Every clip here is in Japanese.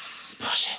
Push it.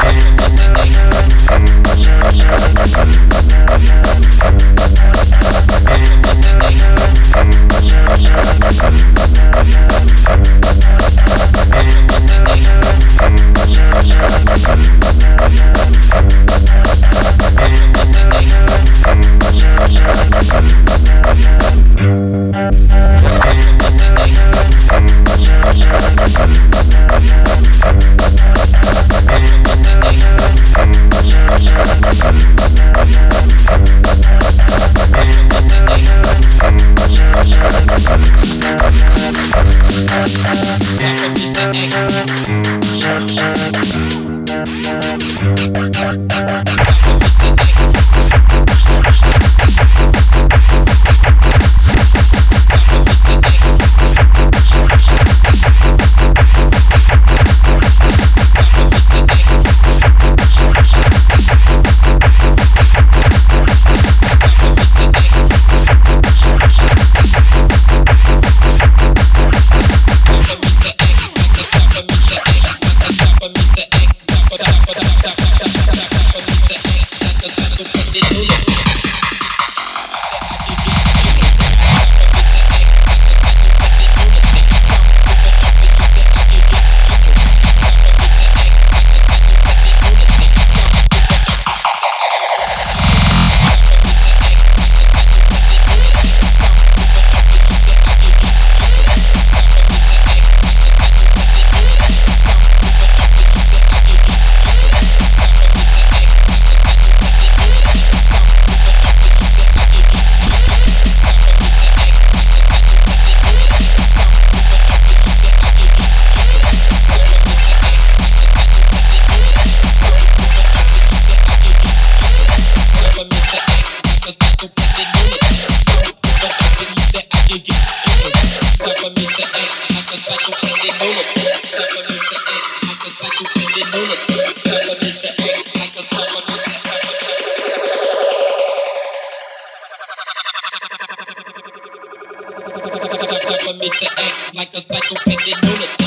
the act like a psycho and they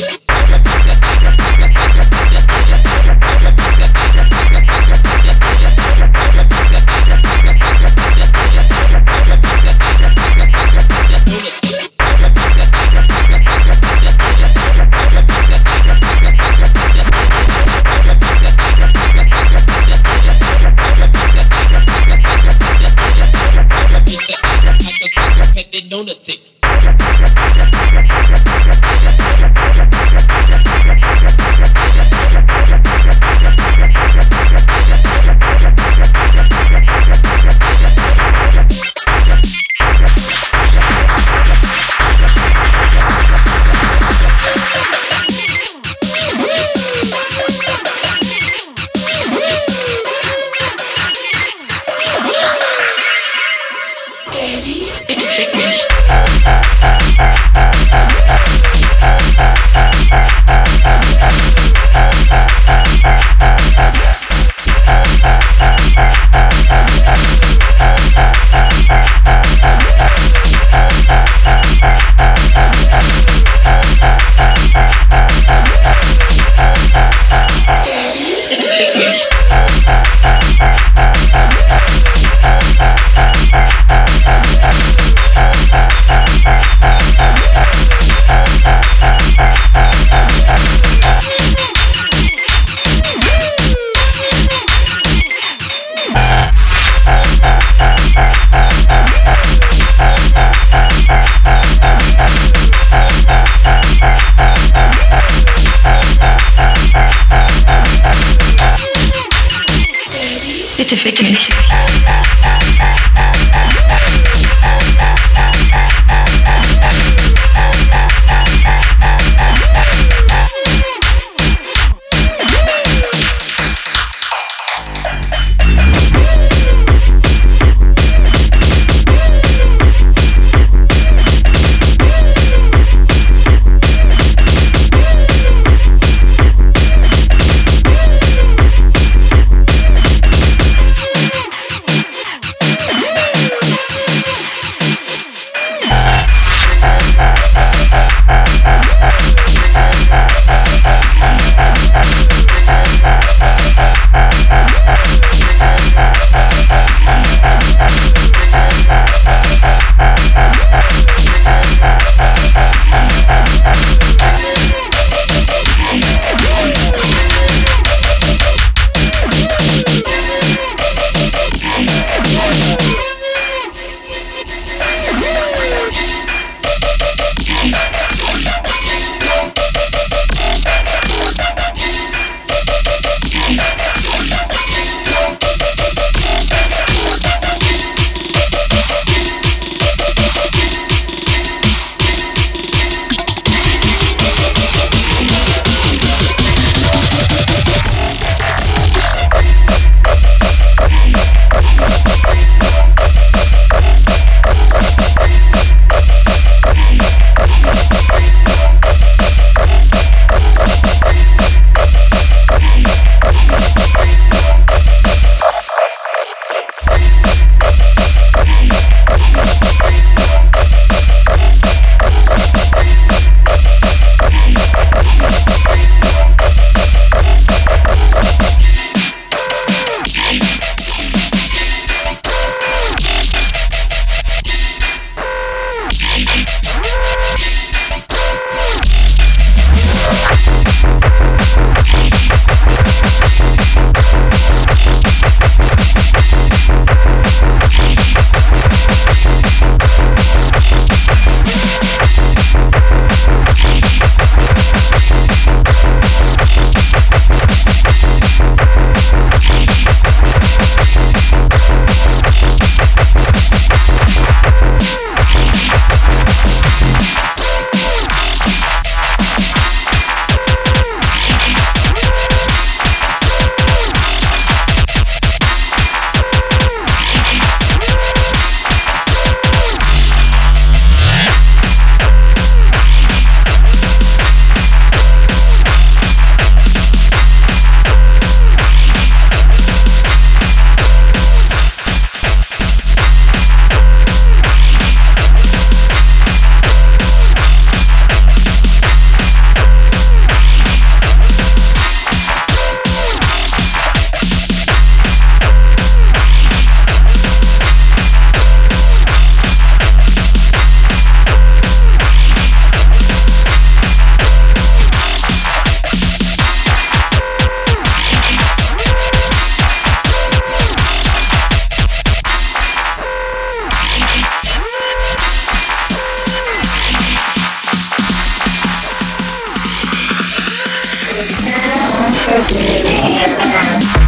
to fix me. Now I'm